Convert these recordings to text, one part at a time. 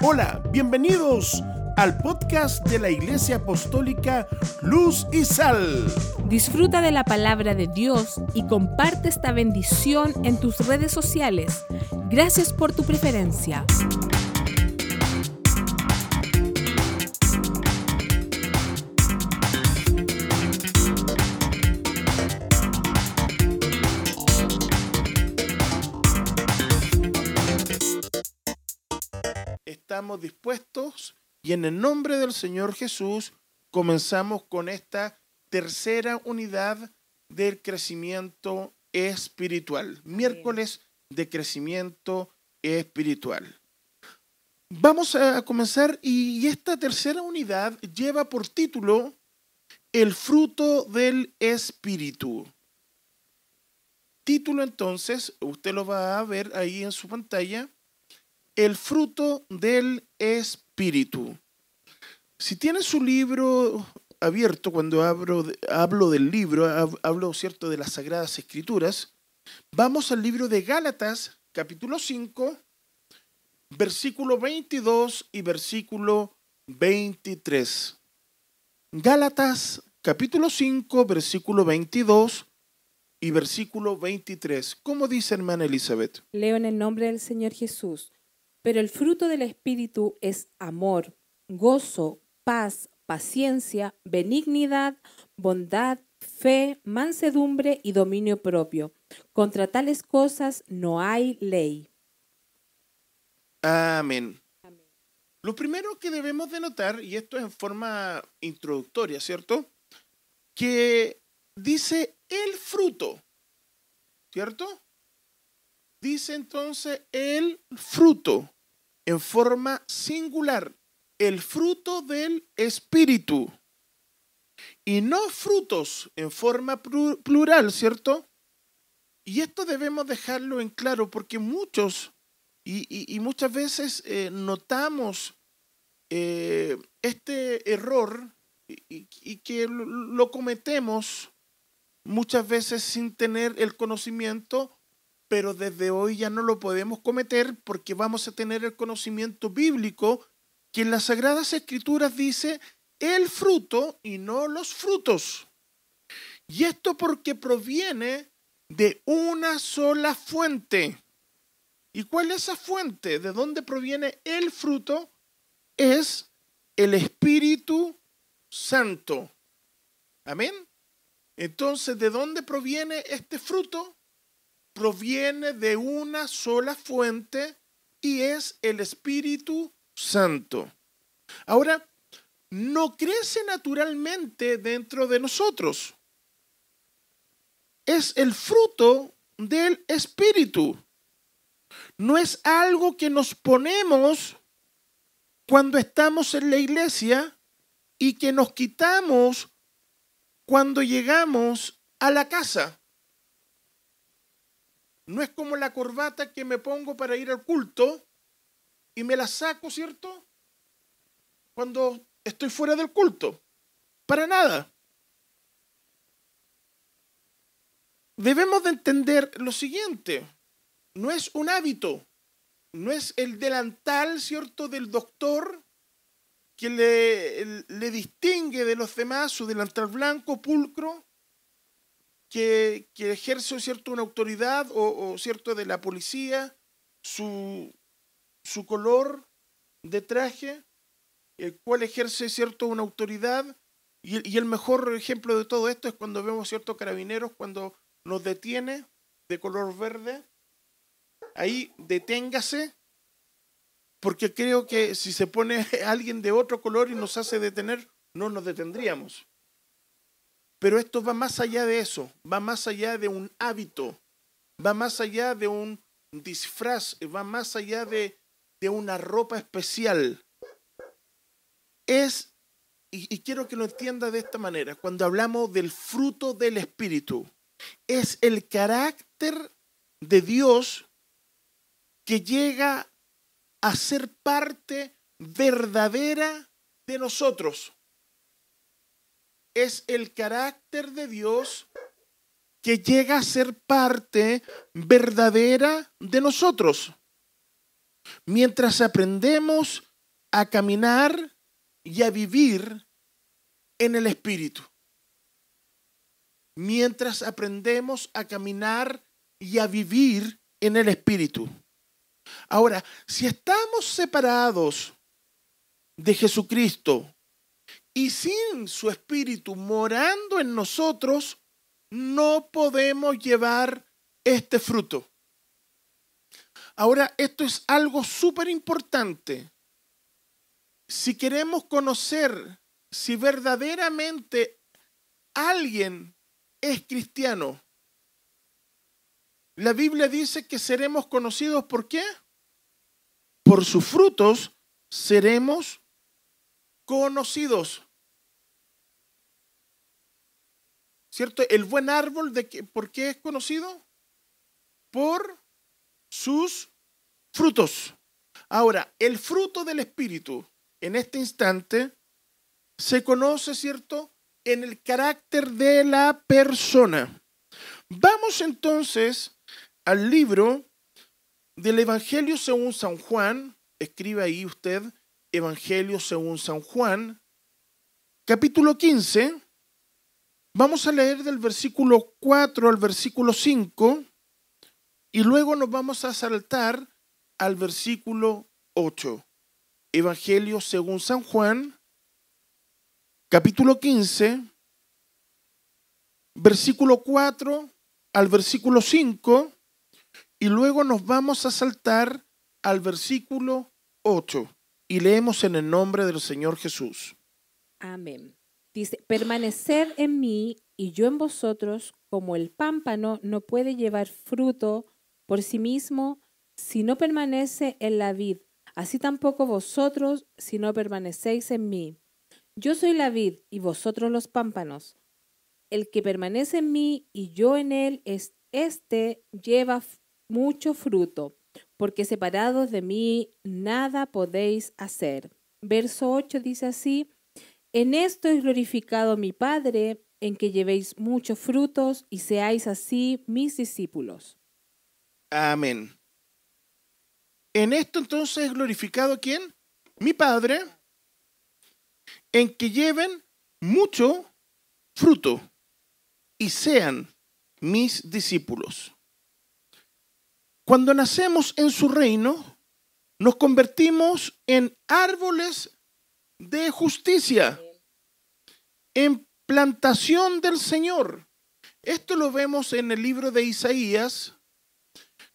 Hola, bienvenidos al podcast de la Iglesia Apostólica Luz y Sal. Disfruta de la palabra de Dios y comparte esta bendición en tus redes sociales. Gracias por tu preferencia. Estamos dispuestos y en el nombre del Señor Jesús comenzamos con esta tercera unidad del crecimiento espiritual. Miércoles de crecimiento espiritual. Vamos a comenzar y esta tercera unidad lleva por título El fruto del espíritu. Título entonces, usted lo va a ver ahí en su pantalla, El fruto del espíritu. Si tiene su libro abierto, cuando hablo, hablo del libro, hablo cierto de las Sagradas Escrituras, vamos al libro de Gálatas, capítulo 5, versículo 22 y versículo 23. Gálatas, capítulo 5, versículo 22 y versículo 23. ¿Cómo dice hermana Elizabeth? Leo en el nombre del Señor Jesús. Pero el fruto del Espíritu es amor, gozo, paz, paciencia, benignidad, bondad, fe, mansedumbre y dominio propio. Contra tales cosas no hay ley. Amén. Lo primero que debemos de notar, y esto es en forma introductoria, ¿cierto? Que dice el fruto, ¿cierto? Dice entonces el fruto en forma singular el fruto del Espíritu y no frutos en forma plural, ¿cierto? Y esto debemos dejarlo en claro porque muchos y, muchas veces eh, notamos eh, este error y, y que lo cometemos muchas veces sin tener el conocimiento, pero desde hoy ya no lo podemos cometer porque vamos a tener el conocimiento bíblico que en las Sagradas Escrituras dice el fruto y no los frutos. Y esto porque proviene de una sola fuente. ¿Y cuál es esa fuente? ¿De dónde proviene el fruto? Es el Espíritu Santo. Amén. Entonces, ¿de dónde proviene este fruto? Proviene de una sola fuente y es el Espíritu Santo. Ahora, no crece naturalmente dentro de nosotros. Es el fruto del Espíritu. No es algo que nos ponemos cuando estamos en la iglesia y que nos quitamos cuando llegamos a la casa. No es como la corbata que me pongo para ir al culto y me la saco, ¿cierto? Cuando estoy fuera del culto. Para nada. Debemos de entender lo siguiente. No es un hábito. No es el delantal, ¿cierto?, del doctor que le, distingue de los demás, su delantal blanco, pulcro, que, ejerce, ¿cierto?, una autoridad o, o, ¿cierto?, de la policía, su, su color de traje, el cual ejerce cierto una autoridad. Y, y, el mejor ejemplo de todo esto es cuando vemos ciertos carabineros cuando nos detiene de color verde. Ahí deténgase, porque creo que si se pone alguien de otro color y nos hace detener, no nos detendríamos. Pero esto va más allá de eso, va más allá de un hábito, va más allá de un disfraz, va más allá de, de una ropa especial. Es, y, y, quiero que lo entienda de esta manera, cuando hablamos del fruto del Espíritu, es el carácter de Dios que llega a ser parte verdadera de nosotros. Es el carácter de Dios que llega a ser parte verdadera de nosotros mientras aprendemos a caminar y a vivir en el Espíritu. Mientras aprendemos a caminar y a vivir en el Espíritu. Ahora, si estamos separados de Jesucristo y sin su Espíritu morando en nosotros, no podemos llevar este fruto. Ahora, esto es algo súper importante. Si queremos conocer si verdaderamente alguien es cristiano, la Biblia dice que seremos conocidos por qué? Por sus frutos seremos conocidos. ¿Cierto? El buen árbol, de que, ¿por qué es conocido? Por sus frutos. Ahora, el fruto del Espíritu en este instante se conoce, ¿cierto? En el carácter de la persona. Vamos entonces al libro del Evangelio según San Juan. Escribe ahí usted Evangelio según San Juan, capítulo 15. Vamos a leer del versículo 4 al versículo 5 y luego nos vamos a saltar al versículo 8. Evangelio según San Juan, capítulo 15, versículo 4 al versículo 5 y luego nos vamos a saltar al versículo 8 y leemos en el nombre del Señor Jesús. Amén. Dice, permanecer en mí y yo en vosotros, como el pámpano no puede llevar fruto por sí mismo si no permanece en la vid, así tampoco vosotros si no permanecéis en mí. Yo soy la vid y vosotros los pámpanos. El que permanece en mí y yo en él, es, este lleva mucho fruto, porque separados de mí nada podéis hacer. Verso 8 dice así, en esto es glorificado mi Padre, en que llevéis muchos frutos y seáis así mis discípulos. Amén. En esto entonces es glorificado quién? Mi Padre, en que lleven mucho fruto y sean mis discípulos. Cuando nacemos en su reino, nos convertimos en árboles de justicia, en plantación del Señor. Esto lo vemos en el libro de Isaías,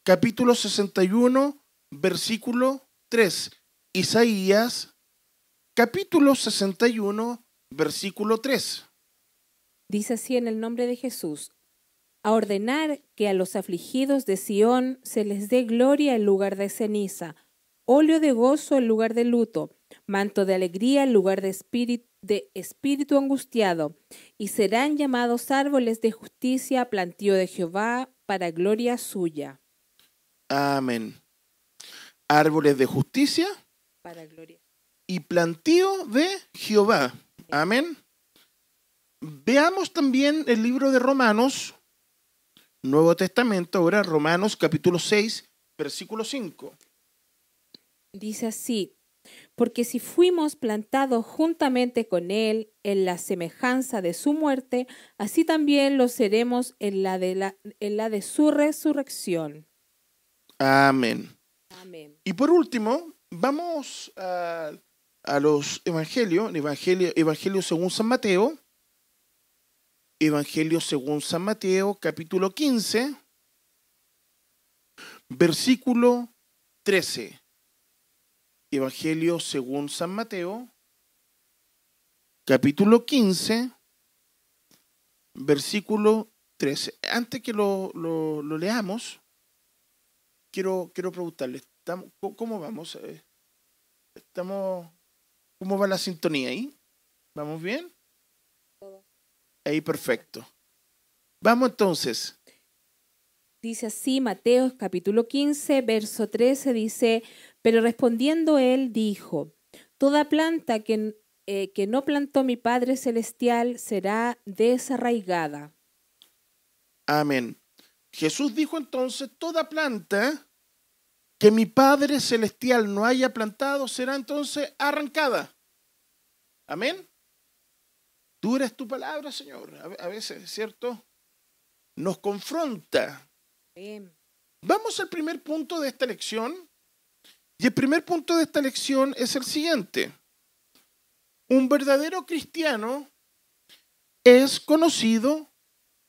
capítulo 61, versículo 3. Isaías, capítulo 61, versículo 3. Dice así en el nombre de Jesús, a ordenar que a los afligidos de Sión se les dé gloria en lugar de ceniza, óleo de gozo en lugar de luto, manto de alegría en lugar de espíritu, de espíritu angustiado, y serán llamados árboles de justicia, plantío de Jehová, para gloria suya. Amén. Árboles de justicia Para gloria. y plantío de Jehová. Amén. Veamos también el libro de Romanos, Nuevo Testamento, ahora Romanos capítulo 6, versículo 5. Dice así, porque si fuimos plantados juntamente con Él en la semejanza de su muerte, así también lo seremos en la de, la, en la de su resurrección. Amén. Amén. Y por último, vamos a, a los evangelios, el evangelio, evangelio según San Mateo, Evangelio según San Mateo, capítulo 15, versículo 13. Evangelio según San Mateo, capítulo 15, versículo 13. Antes que lo, lo- lo leamos, quiero, quiero preguntarle, ¿estamos- ¿cómo- ¿cómo vamos? Eh, ¿Estamos, ¿Cómo va la sintonía ahí? ¿Vamos bien? Ahí perfecto. Vamos entonces. Dice así Mateo capítulo 15, verso 13, dice, pero respondiendo él dijo, toda planta que, eh, que no plantó mi Padre Celestial será desarraigada. Amén. Jesús dijo entonces, toda planta que mi Padre Celestial no haya plantado será entonces arrancada. Amén. Dura es tu palabra, Señor. A veces, ¿cierto? Nos confronta. Vamos al primer punto de esta lección. Y el primer punto de esta lección es el siguiente. Un verdadero cristiano es conocido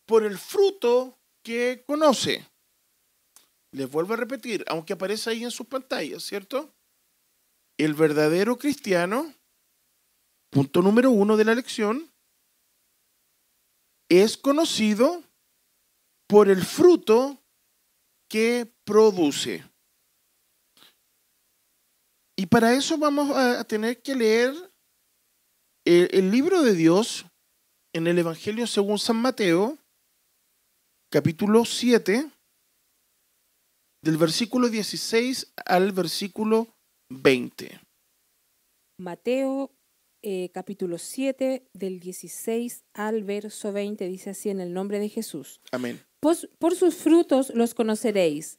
por el fruto que conoce. Les vuelvo a repetir, aunque aparece ahí en sus pantallas, ¿cierto? El verdadero cristiano, punto número uno de la lección, es conocido por el fruto que produce. Y para eso vamos a tener que leer el, libro de Dios en el Evangelio según San Mateo, capítulo 7, del versículo 16 al versículo 20. Mateo eh, capítulo 7 del 16 al verso 20 dice así en el nombre de Jesús. Amén. por sus frutos los conoceréis.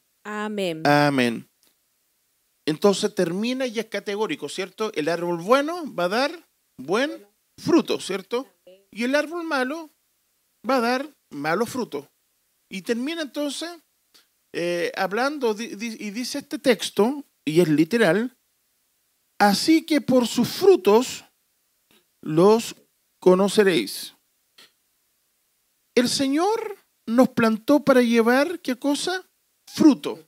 Amén. Amén. Entonces termina y es categórico, ¿cierto? El árbol bueno va a dar buen fruto, ¿cierto? Y el árbol malo va a dar malo fruto. Y termina entonces eh, hablando, y dice este texto, y es literal, así que por sus frutos los conoceréis. El Señor nos plantó para llevar, ¿qué cosa? Fruto.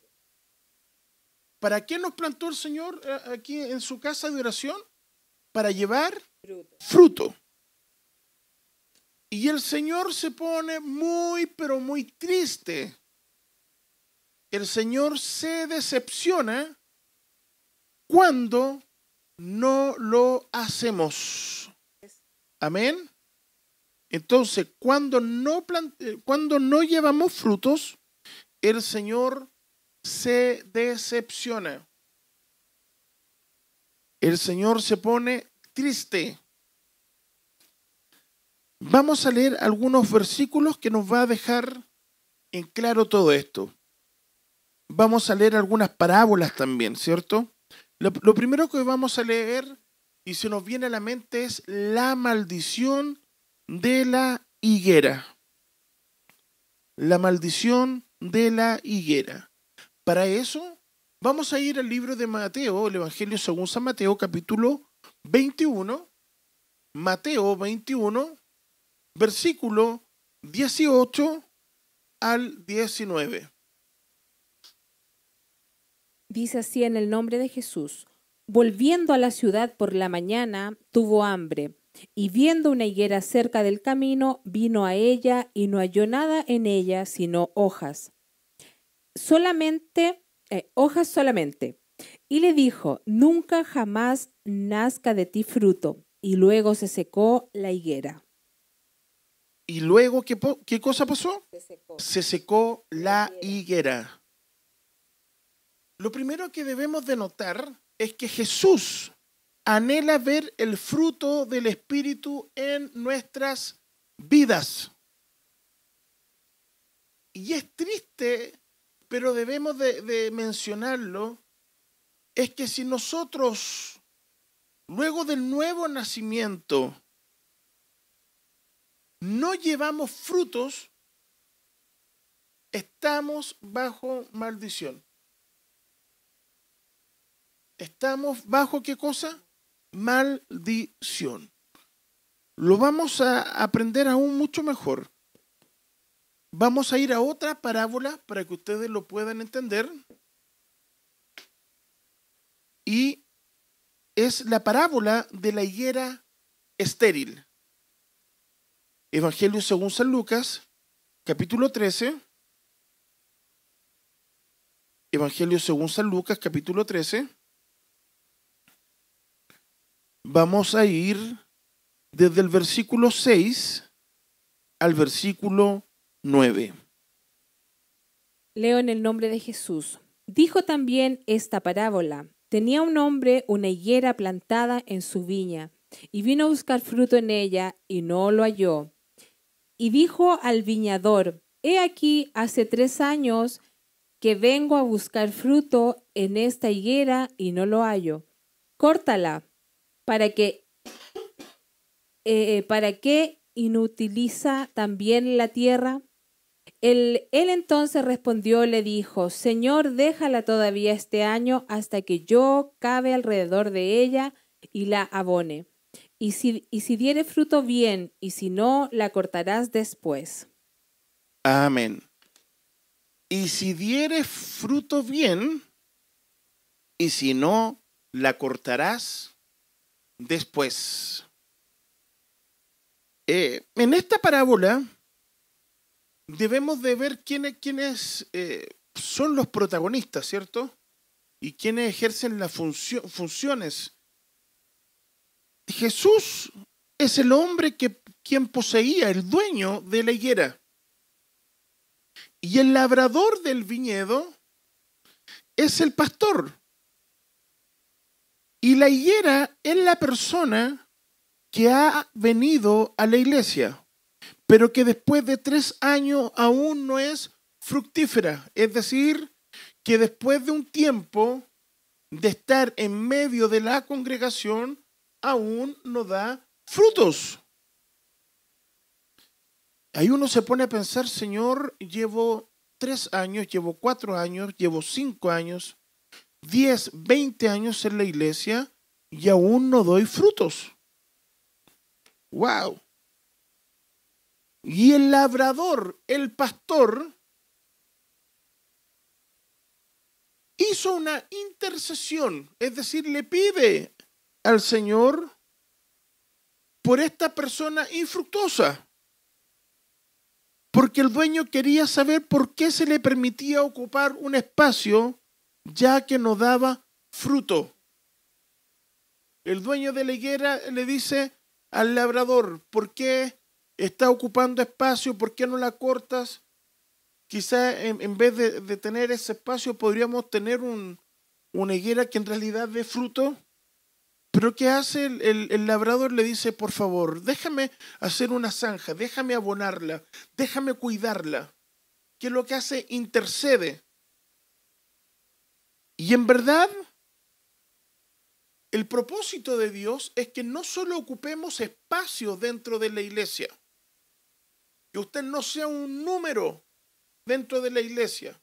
¿Para qué nos plantó el Señor eh, aquí en su casa de oración? Para llevar fruto. Y el Señor se pone muy, pero muy triste el Señor se decepciona cuando no lo hacemos. Amén. Entonces, cuando no, cuando no llevamos frutos, el Señor se decepciona. El Señor se pone triste. Vamos a leer algunos versículos que nos va a dejar en claro todo esto vamos a leer algunas parábolas también, ¿cierto? Lo, primero que vamos a leer y se nos viene a la mente es la maldición de la higuera. La maldición de la higuera. Para eso vamos a ir al libro de Mateo, el Evangelio según San Mateo, capítulo 21. Mateo 21, versículo 18 al 19. Dice así en el nombre de Jesús. Volviendo a la ciudad por la mañana, tuvo hambre, y viendo una higuera cerca del camino, vino a ella y no halló nada en ella sino hojas. Solamente, eh, hojas solamente. Y le dijo, nunca jamás nazca de ti fruto. Y luego se secó la higuera. ¿Y luego qué, qué cosa pasó? Se secó, se secó la higuera. Lo primero que debemos de notar es que Jesús anhela ver el fruto del Espíritu en nuestras vidas. Y es triste, pero debemos de, mencionarlo, es que si nosotros, luego del nuevo nacimiento, no llevamos frutos, estamos bajo maldición. Estamos bajo qué cosa? Maldición. Lo vamos a aprender aún mucho mejor. Vamos a ir a otra parábola para que ustedes lo puedan entender. Y es la parábola de la higuera estéril. Evangelio según San Lucas, capítulo 13, Evangelio según San Lucas, capítulo 13. Vamos a ir desde el versículo 6 al versículo 9. Leo en el nombre de Jesús. Dijo también esta parábola. Tenía un hombre una higuera plantada en su viña, y vino a buscar fruto en ella, y no lo halló. Y dijo al viñador, He aquí, hace tres años que vengo a buscar fruto en esta higuera y no lo hallo. Córtala, para que, eh, para que inutiliza también la tierra. Él, entonces respondió, le dijo, Señor, déjala todavía este año hasta que yo cabe alrededor de ella y la abone. Y si, y si diere fruto bien, y si no, la cortarás después. Amén. Y si diere fruto bien, y si no, la cortarás después. Eh, en esta parábola debemos de ver quiénes, quiénes eh, son los protagonistas, ¿cierto? Y quiénes ejercen las funciones. Jesús es el hombre que, quien poseía, el dueño de la higuera. Y el labrador del viñedo es el pastor. Y la higuera es la persona que ha venido a la iglesia, pero que después de tres años aún no es fructífera. Es decir, que después de un tiempo de estar en medio de la congregación, aún no da frutos. Ahí uno se pone a pensar, Señor, llevo tres años, llevo cuatro años, llevo cinco años, diez, veinte años en la iglesia y aún no doy frutos. ¡Wow! Y el labrador, el pastor, hizo una intercesión, es decir, le pide al Señor por esta persona infructuosa. Porque el dueño quería saber por qué se le permitía ocupar un espacio ya que no daba fruto. El dueño de la higuera le dice al labrador, ¿por qué está ocupando espacio? ¿Por qué no la cortas? Quizá en, vez de, tener ese espacio podríamos tener un, una higuera que en realidad dé fruto. Pero ¿qué hace el, labrador? Le dice, por favor, déjame hacer una zanja, déjame abonarla, déjame cuidarla. ¿Qué es lo que hace? Intercede. Y en verdad, el propósito de Dios es que no solo ocupemos espacio dentro de la iglesia, que usted no sea un número dentro de la iglesia,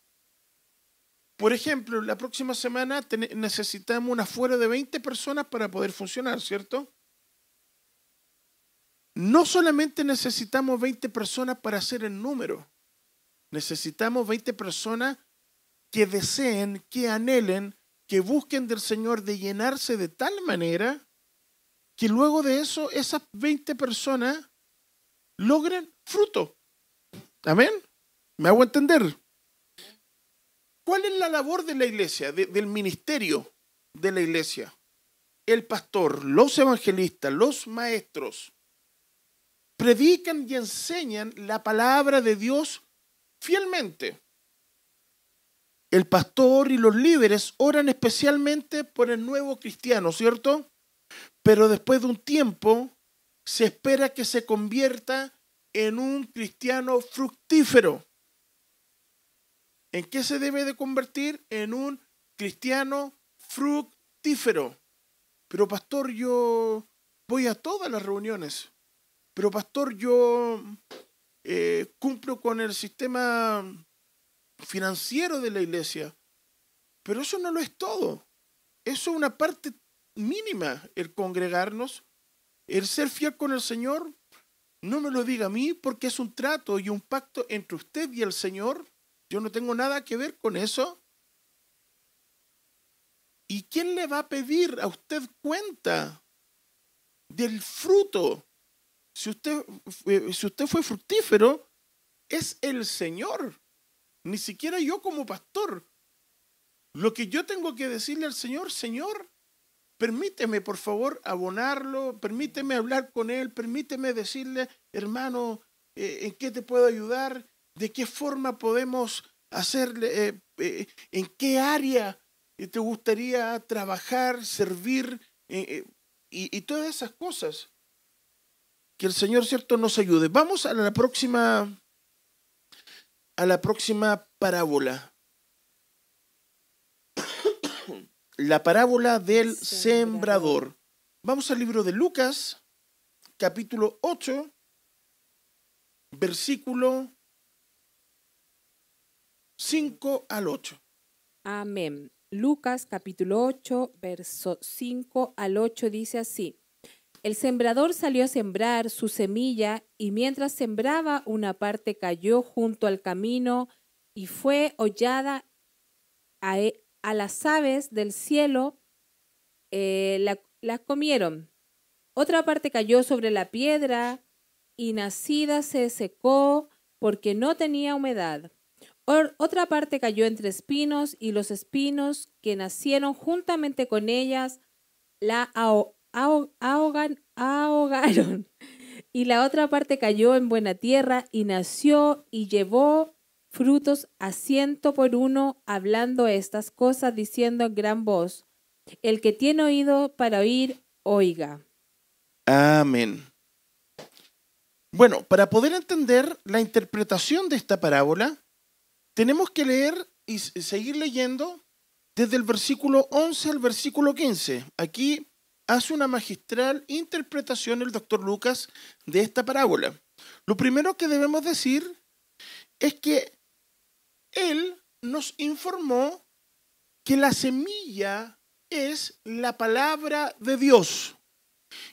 por ejemplo, la próxima semana necesitamos una fuera de 20 personas para poder funcionar, ¿cierto? No solamente necesitamos 20 personas para hacer el número, necesitamos 20 personas que deseen, que anhelen, que busquen del Señor de llenarse de tal manera que luego de eso esas 20 personas logren fruto. Amén. ¿Me hago entender? ¿Cuál es la labor de la iglesia, del ministerio de la iglesia? El pastor, los evangelistas, los maestros, predican y enseñan la palabra de Dios fielmente. El pastor y los líderes oran especialmente por el nuevo cristiano, ¿cierto? Pero después de un tiempo se espera que se convierta en un cristiano fructífero. ¿En qué se debe de convertir? En un cristiano fructífero. Pero pastor, yo voy a todas las reuniones. Pero pastor, yo eh, cumplo con el sistema financiero de la iglesia. Pero eso no lo es todo. Eso es una parte mínima, el congregarnos, el ser fiel con el Señor. No me lo diga a mí porque es un trato y un pacto entre usted y el Señor yo no tengo nada que ver con eso. ¿Y quién le va a pedir a usted cuenta del fruto? Si usted, si usted fue fructífero, es el Señor. Ni siquiera yo como pastor. Lo que yo tengo que decirle al Señor, Señor, permíteme por favor abonarlo, permíteme hablar con Él, permíteme decirle, hermano, eh, ¿en qué te puedo ayudar? ¿De qué forma podemos hacerle? Eh, eh, ¿En qué área te gustaría trabajar, servir? y, y todas esas cosas. Que el Señor, ¿cierto?, nos ayude. Vamos a la próxima, a la próxima parábola. La parábola del sembrador. Vamos al libro de Lucas, capítulo 8, versículo 5 al 8. Amén. Lucas capítulo 8, verso 5 al 8 dice así. El sembrador salió a sembrar su semilla y mientras sembraba una parte cayó junto al camino y fue hollada a, e, a las aves del cielo eh, la, las comieron. Otra parte cayó sobre la piedra y nacida se secó porque no tenía humedad. otra parte cayó entre espinos y los espinos que nacieron juntamente con ellas la ahogan, ahogaron. Y la otra parte cayó en buena tierra y nació y llevó frutos a ciento por uno, hablando estas cosas, diciendo en gran voz, el que tiene oído para oír, oiga. Amén. Bueno, para poder entender la interpretación de esta parábola, tenemos que leer y seguir leyendo desde el versículo 11 al versículo 15. Aquí hace una magistral interpretación el doctor Lucas de esta parábola. Lo primero que debemos decir es que él nos informó que la semilla es la palabra de Dios.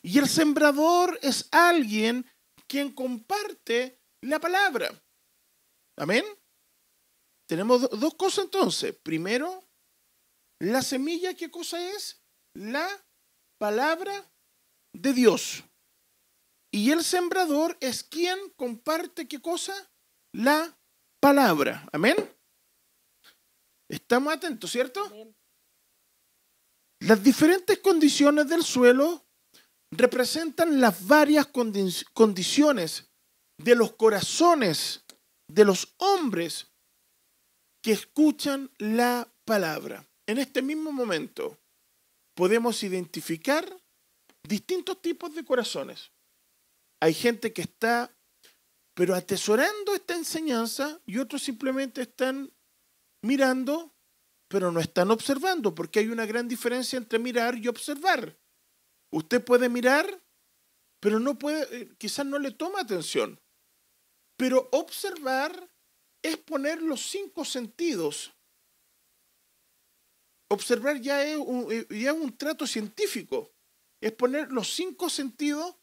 Y el sembrador es alguien quien comparte la palabra. Amén. Tenemos dos cosas entonces. Primero, la semilla, ¿qué cosa es? La palabra de Dios. Y el sembrador es quien comparte qué cosa? La palabra. Amén. Estamos atentos, ¿cierto? Las diferentes condiciones del suelo representan las varias condiciones de los corazones de los hombres que escuchan la palabra. En este mismo momento podemos identificar distintos tipos de corazones. Hay gente que está pero atesorando esta enseñanza y otros simplemente están mirando, pero no están observando, porque hay una gran diferencia entre mirar y observar. Usted puede mirar, pero no puede, eh, quizás no le toma atención. Pero observar es poner los cinco sentidos. Observar ya es un, eh, ya es un trato científico. Es poner los cinco sentidos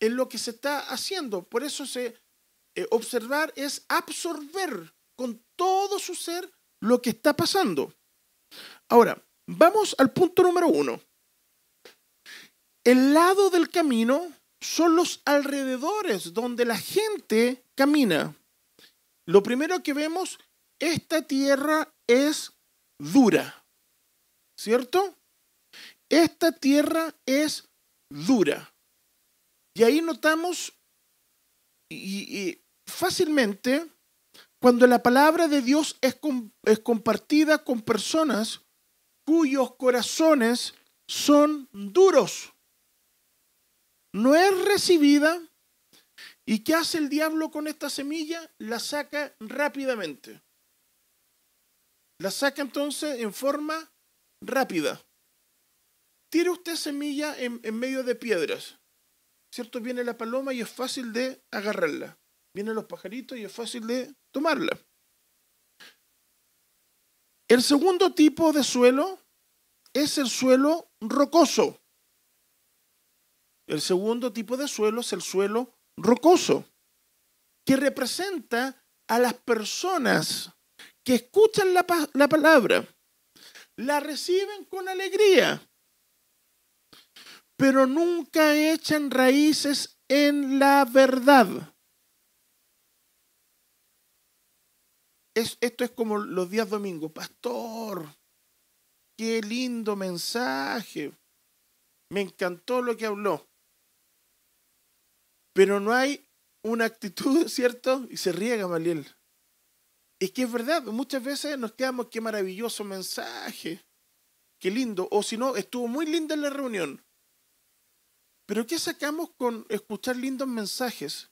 en lo que se está haciendo. Por eso se, eh, observar es absorber con todo su ser lo que está pasando. Ahora, vamos al punto número uno. El lado del camino son los alrededores donde la gente camina. Lo primero que vemos, esta tierra es dura, ¿cierto? Esta tierra es dura. Y ahí notamos, y, fácilmente cuando la palabra de Dios es, compartida con personas cuyos corazones son duros. No es recibida. ¿Y qué hace el diablo con esta semilla? La saca rápidamente. La saca entonces en forma rápida. Tire usted semilla en medio de piedras. ¿Cierto? Viene la paloma y es fácil de agarrarla vienen los pajaritos y es fácil de tomarla. El segundo tipo de suelo es el suelo rocoso. El segundo tipo de suelo es el suelo rocoso, que representa a las personas que escuchan la, la palabra, la reciben con alegría, pero nunca echan raíces en la verdad. Esto es como los días domingos. Pastor, qué lindo mensaje. Me encantó lo que habló. Pero no hay una actitud, ¿cierto? Y se riega Maliel. Es que es verdad, muchas veces nos quedamos, qué maravilloso mensaje, qué lindo, o si no, estuvo muy linda la reunión. Pero ¿qué sacamos con escuchar lindos mensajes?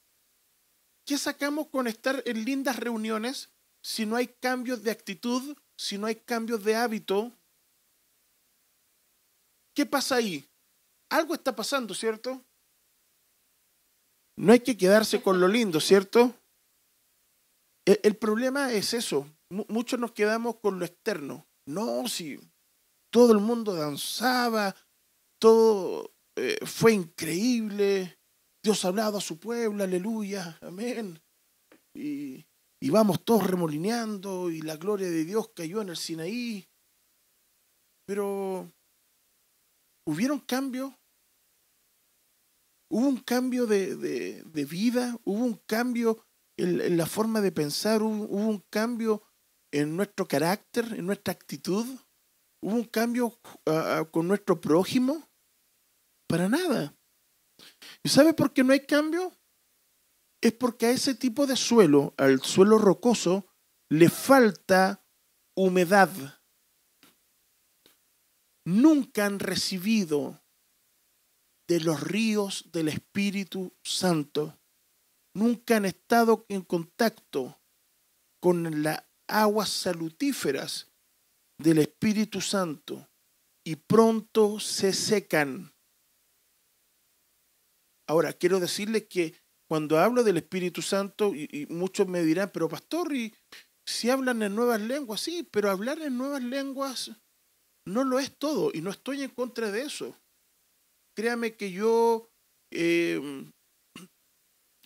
¿Qué sacamos con estar en lindas reuniones si no hay cambios de actitud, si no hay cambios de hábito? ¿Qué pasa ahí? Algo está pasando, ¿cierto? No hay que quedarse con lo lindo, ¿cierto? E, el, problema es eso. muchos nos quedamos con lo externo. No, si todo el mundo danzaba, todo eh, fue increíble. Dios ha hablado a su pueblo, aleluya, amén. Y, y vamos todos remolineando y la gloria de Dios cayó en el Sinaí. Pero, ¿hubieron cambios? Hubo un cambio de, de, vida, hubo un cambio en, la forma de pensar, hubo, un cambio en nuestro carácter, en nuestra actitud, hubo un cambio ah, ah, con nuestro prójimo. Para nada. ¿Y sabe por qué no hay cambio? Es porque a ese tipo de suelo, al suelo rocoso, le falta humedad. Nunca han recibido de los ríos del Espíritu Santo. Nunca han estado en contacto con las aguas salutíferas del Espíritu Santo y pronto se secan. Ahora, quiero decirles que cuando hablo del Espíritu Santo, y, muchos me dirán, pero pastor, y si hablan en nuevas lenguas, sí, pero hablar en nuevas lenguas no lo es todo, y no estoy en contra de eso créame que yo, em,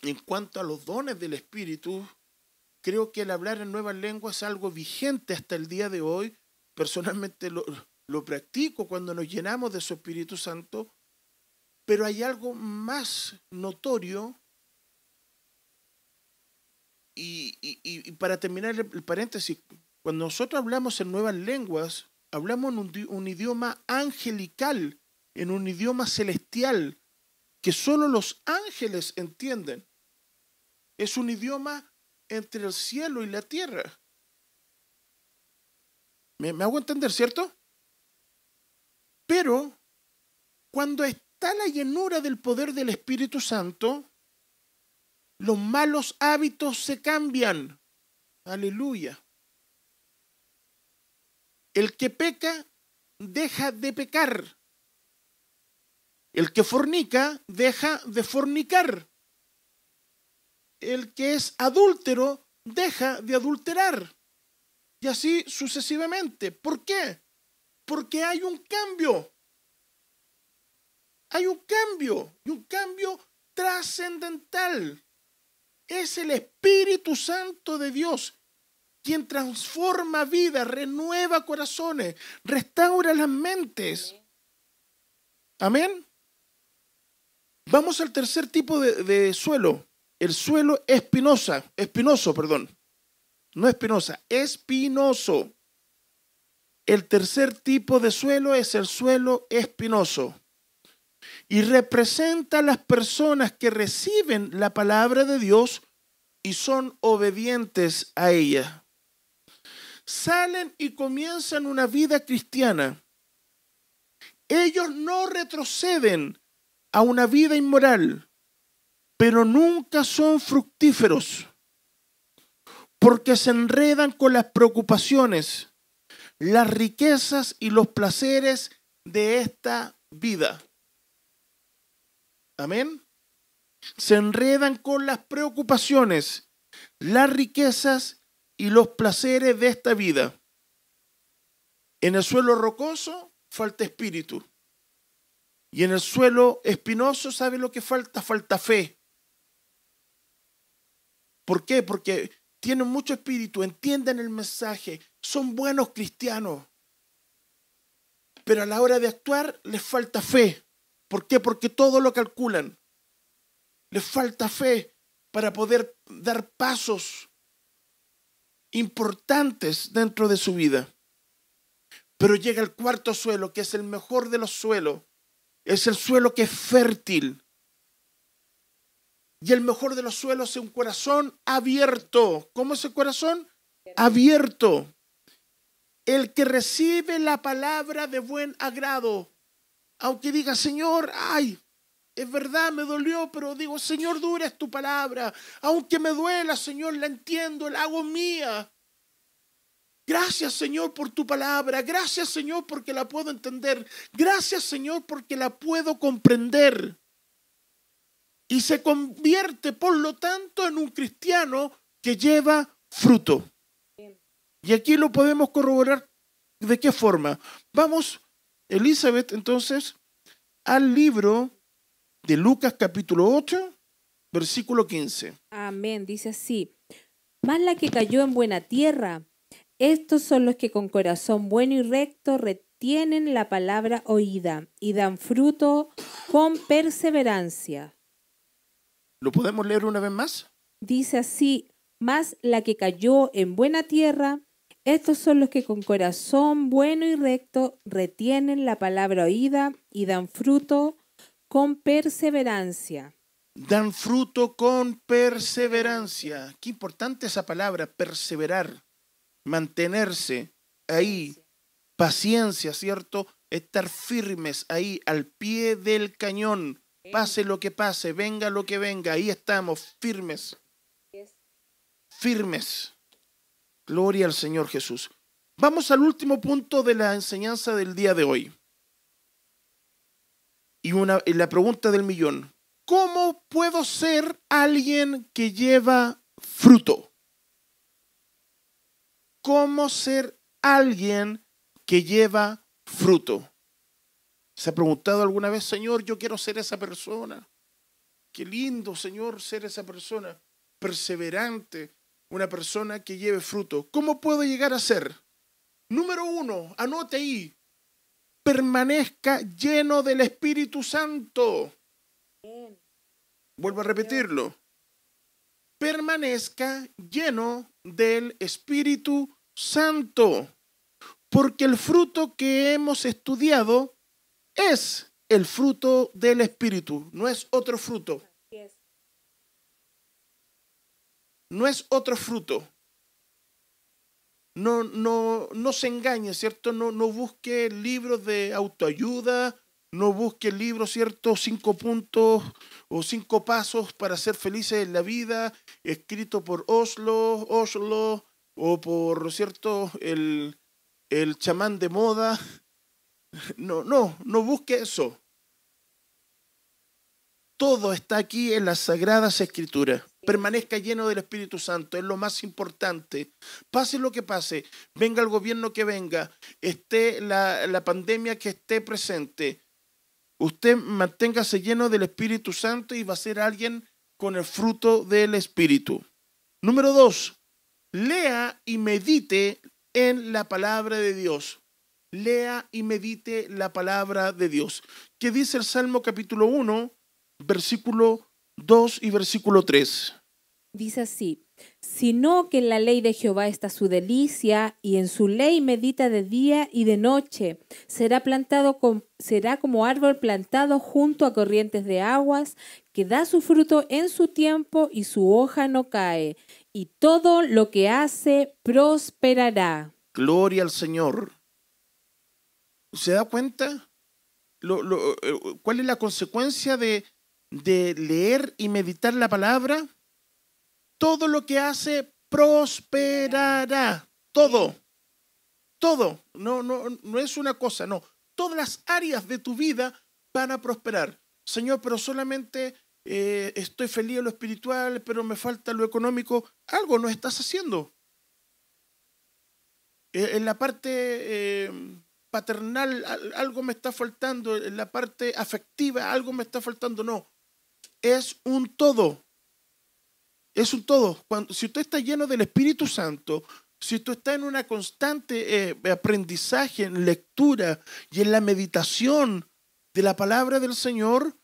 en cuanto a los dones del Espíritu, creo que el hablar en nuevas lenguas es algo vigente hasta el día de hoy. Personalmente lo, practico cuando nos llenamos de su Espíritu Santo, pero hay algo más notorio y, para terminar el, paréntesis, cuando nosotros hablamos en nuevas lenguas, hablamos en un, idioma angelical en un idioma celestial que solo los ángeles entienden. Es un idioma entre el cielo y la tierra. ¿Me, hago entender, cierto? Pero cuando está la llenura del poder del Espíritu Santo, los malos hábitos se cambian. Aleluya. El que peca deja de pecar. El que fornica deja de fornicar. El que es adúltero deja de adulterar. Y así sucesivamente. ¿Por qué? Porque hay un cambio. Hay un cambio. Y un cambio trascendental. Es el Espíritu Santo de Dios quien transforma vidas, renueva corazones, restaura las mentes. Amén. Vamos al tercer tipo de, suelo, el suelo espinosa, espinoso, perdón. No espinosa, espinoso. El tercer tipo de suelo es el suelo espinoso y representa a las personas que reciben la palabra de Dios y son obedientes a ella. Salen y comienzan una vida cristiana. Ellos no retroceden a una vida inmoral, pero nunca son fructíferos, porque se enredan con las preocupaciones, las riquezas y los placeres de esta vida. Amén. Se enredan con las preocupaciones, las riquezas y los placeres de esta vida. En el suelo rocoso falta espíritu. Y en el suelo espinoso, ¿sabe lo que falta? Falta fe. ¿Por qué? Porque tienen mucho espíritu, entienden el mensaje, son buenos cristianos. Pero a la hora de actuar les falta fe. ¿Por qué? Porque todo lo calculan. Les falta fe para poder dar pasos importantes dentro de su vida. Pero llega el cuarto suelo, que es el mejor de los suelos. Es el suelo que es fértil. Y el mejor de los suelos es un corazón abierto. ¿Cómo es el corazón? Abierto. El que recibe la palabra de buen agrado. Aunque diga, Señor, ay, es verdad, me dolió, pero digo, Señor, dura es tu palabra. Aunque me duela, Señor, la entiendo, la hago mía. Gracias, Señor, por tu palabra. Gracias, Señor, porque la puedo entender. Gracias, Señor, porque la puedo comprender. Y se convierte, por lo tanto, en un cristiano que lleva fruto. Y aquí lo podemos corroborar de qué forma. Vamos, Elizabeth, entonces, al libro de Lucas capítulo 8, versículo 15. Amén, dice así. Más la que cayó en buena tierra, estos son los que con corazón bueno y recto retienen la palabra oída y dan fruto con perseverancia. ¿Lo podemos leer una vez más? Dice así, más la que cayó en buena tierra, estos son los que con corazón bueno y recto retienen la palabra oída y dan fruto con perseverancia. Dan fruto con perseverancia. Qué importante esa palabra, perseverar, mantenerse ahí, paciencia, ¿cierto? Estar firmes ahí, al pie del cañón, pase lo que pase, venga lo que venga, ahí estamos, firmes. Firmes. Gloria al Señor Jesús. Vamos al último punto de la enseñanza del día de hoy. Y, una, la pregunta del millón. ¿Cómo puedo ser alguien que lleva fruto? ¿Cómo ser alguien que lleva fruto? ¿Se ha preguntado alguna vez, Señor, yo quiero ser esa persona? Qué lindo, Señor, ser esa persona perseverante, una persona que lleve fruto. ¿Cómo puedo llegar a ser? Número uno, anote ahí, permanezca lleno del Espíritu Santo. Vuelvo a repetirlo. Permanezca lleno del Espíritu Santo. Porque el fruto que hemos estudiado es el fruto del Espíritu, no es otro fruto. No es otro fruto. No, no, no se engañe, ¿cierto? No, no busque libros de autoayuda, no busque libros, ¿cierto? Cinco puntos o cinco pasos para ser felices en la vida, escrito por Oslo, Oslo, o por, ¿cierto? El, el chamán de moda. No, no, no busque eso. Todo está aquí en las sagradas escrituras permanezca lleno del Espíritu Santo, es lo más importante. Pase lo que pase, venga el gobierno que venga, esté la, pandemia que esté presente, usted manténgase lleno del Espíritu Santo y va a ser alguien con el fruto del Espíritu. Número dos, lea y medite en la palabra de Dios. Lea y medite la palabra de Dios. ¿Qué dice el Salmo capítulo 1, versículo 2 y versículo 3? Dice así, sino que en la ley de Jehová está su delicia y en su ley medita de día y de noche. Será plantado será como árbol plantado junto a corrientes de aguas, que da su fruto en su tiempo y su hoja no cae, y todo lo que hace prosperará. Gloria al Señor. ¿Se da cuenta? Eh, ¿Cuál es la consecuencia de, de leer y meditar la palabra? Todo lo que hace prosperará. Todo. Todo. No, no, no es una cosa, no. Todas las áreas de tu vida van a prosperar. Señor, pero solamente eh, estoy feliz en lo espiritual, pero me falta lo económico. Algo no estás haciendo. Eh, en la parte eh, paternal, algo me está faltando. En la parte afectiva, algo me está faltando. No. Es un todo. Es un todo. Cuando, si usted está lleno del Espíritu Santo, si usted está en una constante eh, aprendizaje, en lectura y en la meditación de la palabra del Señor,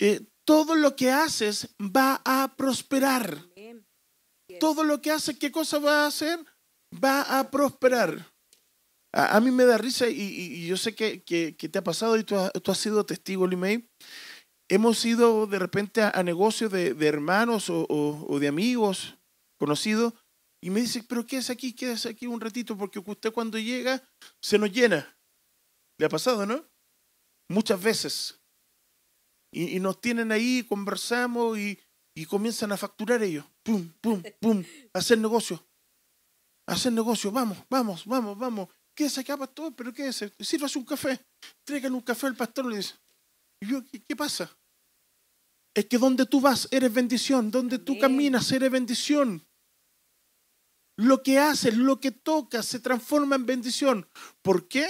eh, todo lo que haces va a prosperar. Todo lo que haces, ¿qué cosa va a hacer? Va a prosperar. A, a mí me da risa y, y- y yo sé que, que- que te ha pasado y tú, has- tú has sido testigo, Limei. Hemos ido de repente a, a negocios de, de hermanos o, o- o de amigos conocidos y me dice, pero quédese aquí, quédese aquí un ratito porque usted cuando llega se nos llena. Le ha pasado, ¿no? Muchas veces. Y, y nos tienen ahí, conversamos y, y comienzan a facturar ellos. Pum, pum, pum, hacer negocio. Hacer negocio, vamos, vamos, vamos, vamos. Quédese acá, pastor, pero quédese. Sírvase un café. Traigan un café al pastor, le dice. Y yo, ¿qué, qué pasa? Es que donde tú vas eres bendición, donde tú caminas eres bendición. Lo que haces, lo que tocas se transforma en bendición. ¿Por qué?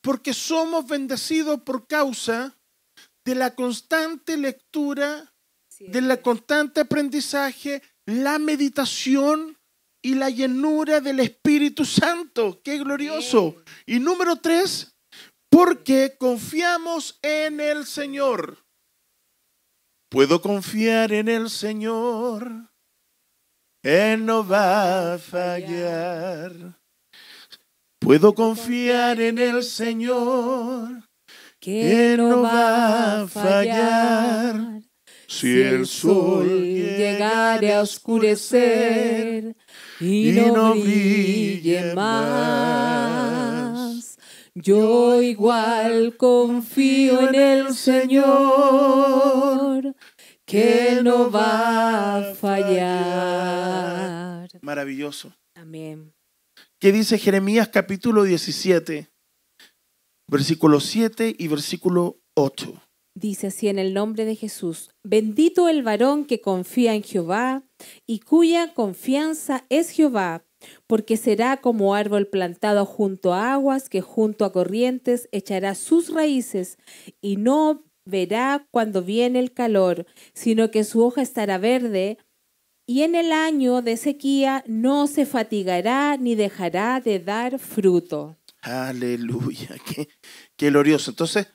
Porque somos bendecidos por causa de la constante lectura, de la constante aprendizaje, la meditación y la llenura del Espíritu Santo. ¡Qué glorioso! Y número tres, porque confiamos en el Señor. Puedo confiar en el Señor. Él no va a fallar. Puedo confiar en el Señor. que no va a fallar. Si el sol llegare a oscurecer y no brille más, yo igual confío en el Señor, que no va a fallar. Maravilloso. Amén. ¿Qué dice Jeremías capítulo 17, versículo 7 y versículo 8? Dice así en el nombre de Jesús, bendito el varón que confía en Jehová y cuya confianza es Jehová, porque será como árbol plantado junto a aguas que junto a corrientes echará sus raíces y no verá cuando viene el calor, sino que su hoja estará verde y en el año de sequía no se fatigará ni dejará de dar fruto. Aleluya, qué, qué glorioso. Entonces,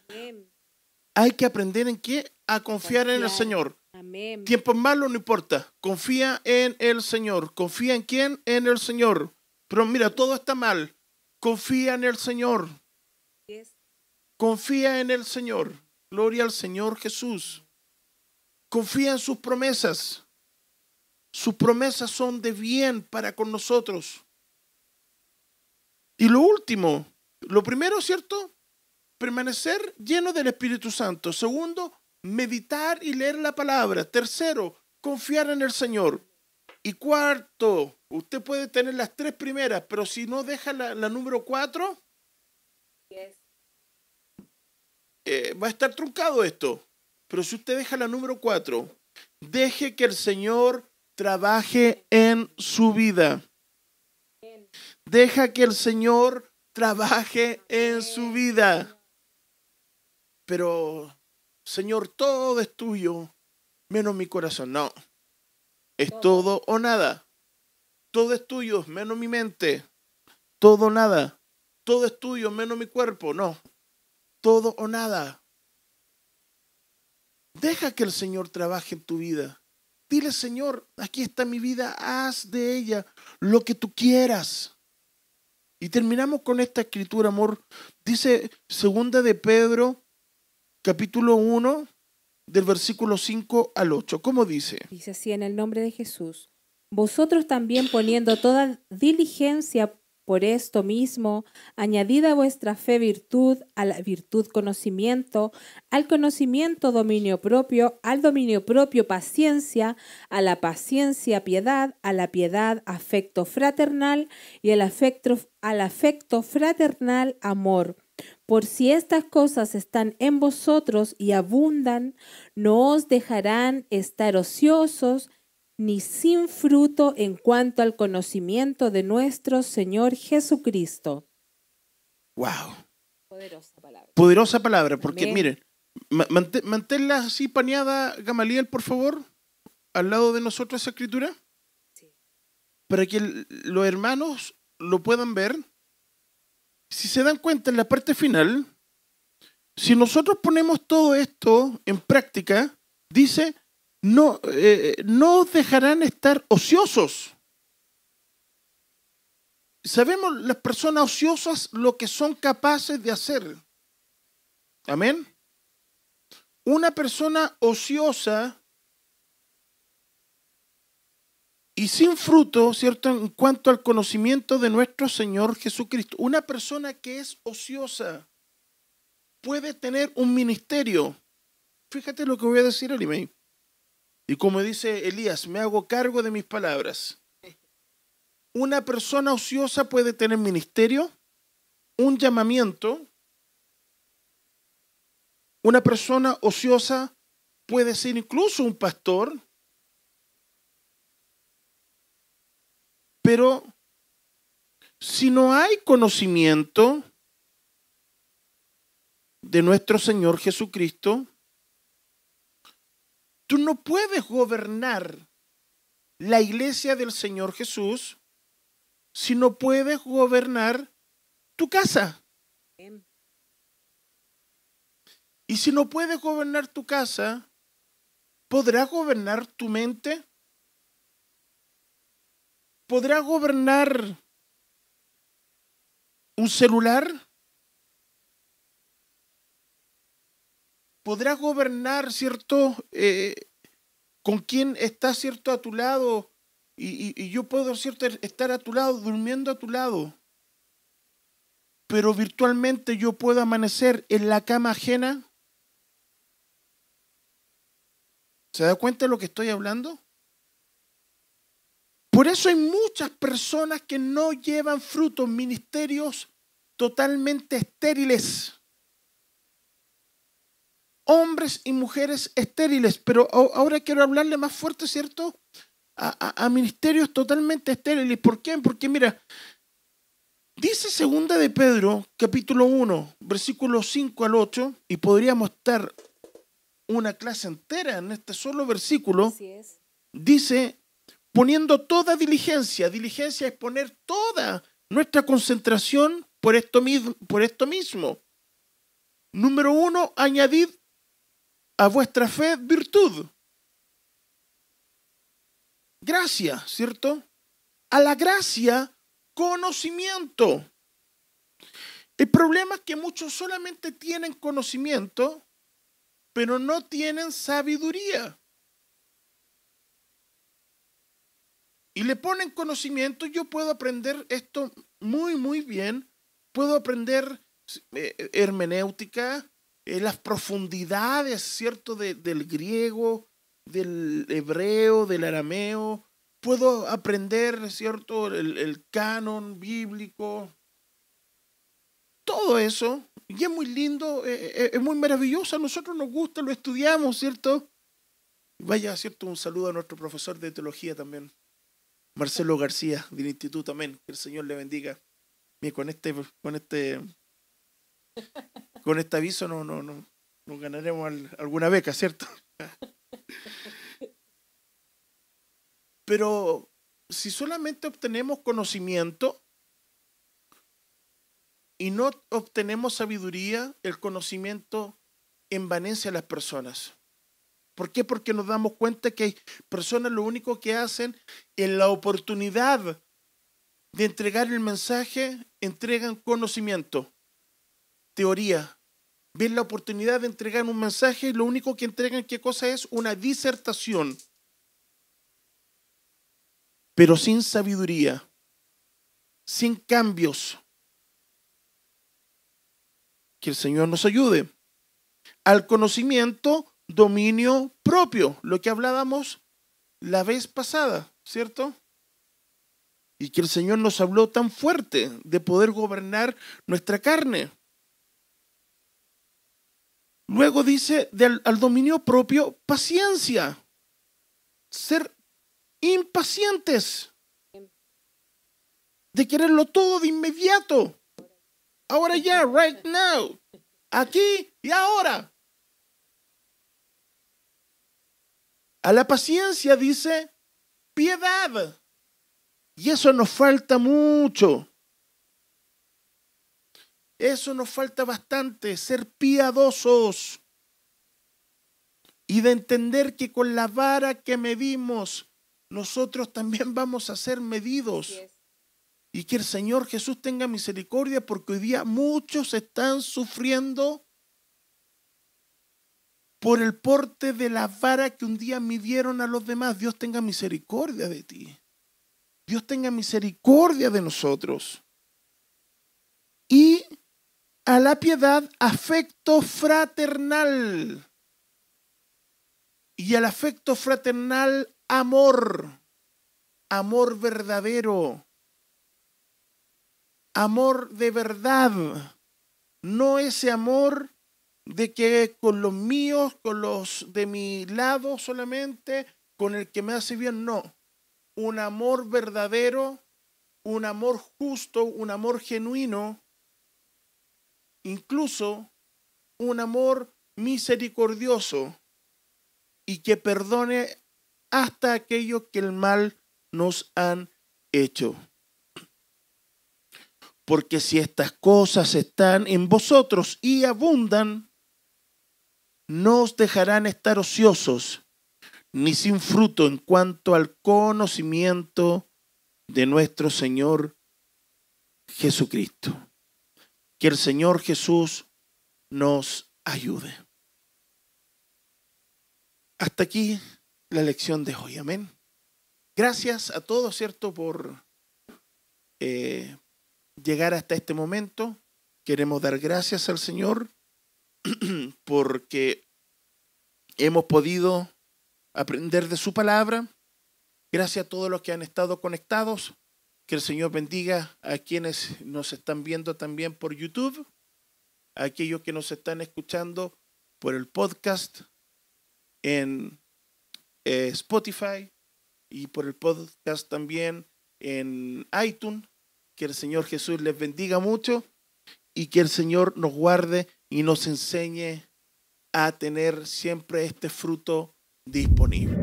hay que aprender en qué? A confiar en el. Señor. Amén. Tiempos malos no importa. Confía en el Señor. ¿Confía en quién? En el Señor. Pero mira, todo está mal. Confía en el Señor. Confía en el Señor. Gloria al Señor Jesús. Confía en sus promesas. Sus promesas son de bien para con nosotros. Y lo último, lo primero, ¿cierto? Permanecer lleno del Espíritu Santo. Segundo, meditar y leer la palabra. Tercero, confiar en el Señor. Y cuarto, usted puede tener las tres primeras, pero si no deja la, la número cuatro, eh, va a estar truncado esto. Pero si usted deja la número cuatro, deje que el Señor trabaje en su vida. Deja que el Señor trabaje en su vida. Pero, Señor, todo es tuyo, menos mi corazón. No, es todo o nada. Todo es tuyo, menos mi mente. Todo o nada. Todo es tuyo, menos mi cuerpo. No, todo o nada. Deja que el Señor trabaje en tu vida. Dile, Señor, aquí está mi vida, haz de ella lo que tú quieras. Y terminamos con esta escritura, amor. Dice segunda de Pedro, capítulo 1, del versículo 5 al 8. ¿Cómo dice? Dice así en el nombre de Jesús. Vosotros también poniendo toda diligencia por esto mismo, añadid a vuestra fe virtud, a la virtud conocimiento, al conocimiento dominio propio, al dominio propio paciencia, a la paciencia piedad, a la piedad afecto fraternal y afecto, al afecto fraternal amor. Por si estas cosas están en vosotros y abundan, no os dejarán estar ociosos ni sin fruto en cuanto al conocimiento de nuestro Señor Jesucristo. ¡Wow! Poderosa palabra. Poderosa palabra, porque Amén. miren, manténla así paneada, Gamaliel, por favor, al lado de nosotros esa escritura, Sí. para que los hermanos lo puedan ver. Si se dan cuenta en la parte final, si nosotros ponemos todo esto en práctica, dice, no, eh, no dejarán estar ociosos. sabemos las personas ociosas lo que son capaces de hacer. Amén. Una persona ociosa y sin fruto, ¿cierto? En cuanto al conocimiento de nuestro Señor Jesucristo. Una persona que es ociosa puede tener un ministerio. Fíjate lo que voy a decir, Elimei. Y como dice Elías, me hago cargo de mis palabras. Una persona ociosa puede tener ministerio, un llamamiento. Una persona ociosa puede ser incluso un pastor. Pero si no hay conocimiento de nuestro Señor Jesucristo, tú no puedes gobernar la iglesia del Señor Jesús si no puedes gobernar tu casa. Y si no puedes gobernar tu casa, ¿podrás gobernar tu mente? ¿Podrá gobernar un celular? ¿Podrás gobernar, cierto, eh, con quién está, cierto, a tu lado? Y, y, yo puedo, cierto, estar a tu lado, durmiendo a tu lado. Pero virtualmente yo puedo amanecer en la cama ajena. ¿Se da cuenta de lo que estoy hablando? Por eso hay muchas personas que no llevan frutos, ministerios totalmente estériles. Hombres y mujeres estériles. Pero ahora quiero hablarle más fuerte, ¿cierto? A, ministerios totalmente estériles. ¿Por qué? Porque mira, dice segunda de Pedro, capítulo 1, versículo 5 al 8, y podríamos estar una clase entera en este solo versículo. Dice, poniendo toda diligencia. Diligencia es poner toda nuestra concentración por esto mismo. Número uno, añadid a vuestra fe virtud. Gracia, ¿cierto? A la gracia, conocimiento. El problema es que muchos solamente tienen conocimiento, pero no tienen sabiduría. Y le ponen conocimiento, yo puedo aprender esto muy, muy bien. Puedo aprender eh, hermenéutica, eh, las profundidades, ¿cierto?, del griego, del hebreo, del arameo. Puedo aprender, ¿cierto?, el, canon bíblico. Todo eso. Y es muy lindo, eh, es muy maravilloso. A nosotros nos gusta, lo estudiamos, ¿cierto? Vaya, ¿cierto? Un saludo a nuestro profesor de teología también. Marcelo García del Instituto Amén. Que el Señor le bendiga. Mira, con este, con este, con este aviso no, no, no, nos ganaremos alguna beca, ¿cierto? Pero si solamente obtenemos conocimiento y no obtenemos sabiduría, el conocimiento envanece a las personas. ¿Por qué? Porque nos damos cuenta que hay personas lo único que hacen en la oportunidad de entregar el mensaje, entregan conocimiento, teoría. Ven la oportunidad de entregar un mensaje y lo único que entregan, ¿qué cosa es? Una disertación. Pero sin sabiduría, sin cambios. Que el Señor nos ayude. Al conocimiento dominio propio, lo que hablábamos la vez pasada, ¿cierto? Y que el Señor nos habló tan fuerte de poder gobernar nuestra carne. Luego dice al dominio propio, paciencia, ser impacientes, de quererlo todo de inmediato. Ahora ya, right now, aquí y ahora. A la paciencia dice piedad. Y eso nos falta mucho. Eso nos falta bastante, ser piadosos. Y de entender que con la vara que medimos, nosotros también vamos a ser medidos. Y que el Señor Jesús tenga misericordia porque hoy día muchos están sufriendo por el porte de la vara que un día midieron a los demás. Dios tenga misericordia de ti. Dios tenga misericordia de nosotros. Y a la piedad afecto fraternal. Y al afecto fraternal amor. Amor verdadero. Amor de verdad. No ese amor de que con los míos, con los de mi lado solamente, con el que me hace bien, no. Un amor verdadero, un amor justo, un amor genuino, incluso un amor misericordioso y que perdone hasta aquello que el mal nos han hecho. Porque si estas cosas están en vosotros y abundan, no os dejarán estar ociosos ni sin fruto en cuanto al conocimiento de nuestro Señor Jesucristo. Que el Señor Jesús nos ayude. Hasta aquí la lección de hoy. Amén. Gracias a todos, ¿cierto?, por eh, llegar hasta este momento. Queremos dar gracias al Señor porque hemos podido aprender de su palabra. Gracias a todos los que han estado conectados. Que el Señor bendiga a quienes nos están viendo también por YouTube, a aquellos que nos están escuchando por el podcast en eh, Spotify y por el podcast también en iTunes. Que el Señor Jesús les bendiga mucho y que el Señor nos guarde y nos enseñe a tener siempre este fruto disponible.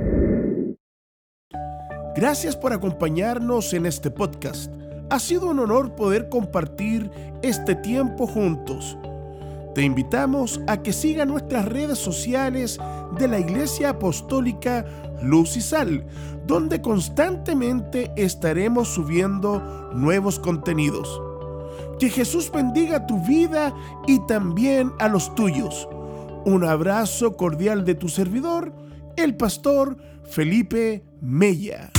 Gracias por acompañarnos en este podcast. Ha sido un honor poder compartir este tiempo juntos. Te invitamos a que siga nuestras redes sociales de la Iglesia Apostólica Luz y Sal, donde constantemente estaremos subiendo nuevos contenidos. Que Jesús bendiga tu vida y también a los tuyos. Un abrazo cordial de tu servidor, el pastor Felipe Mella.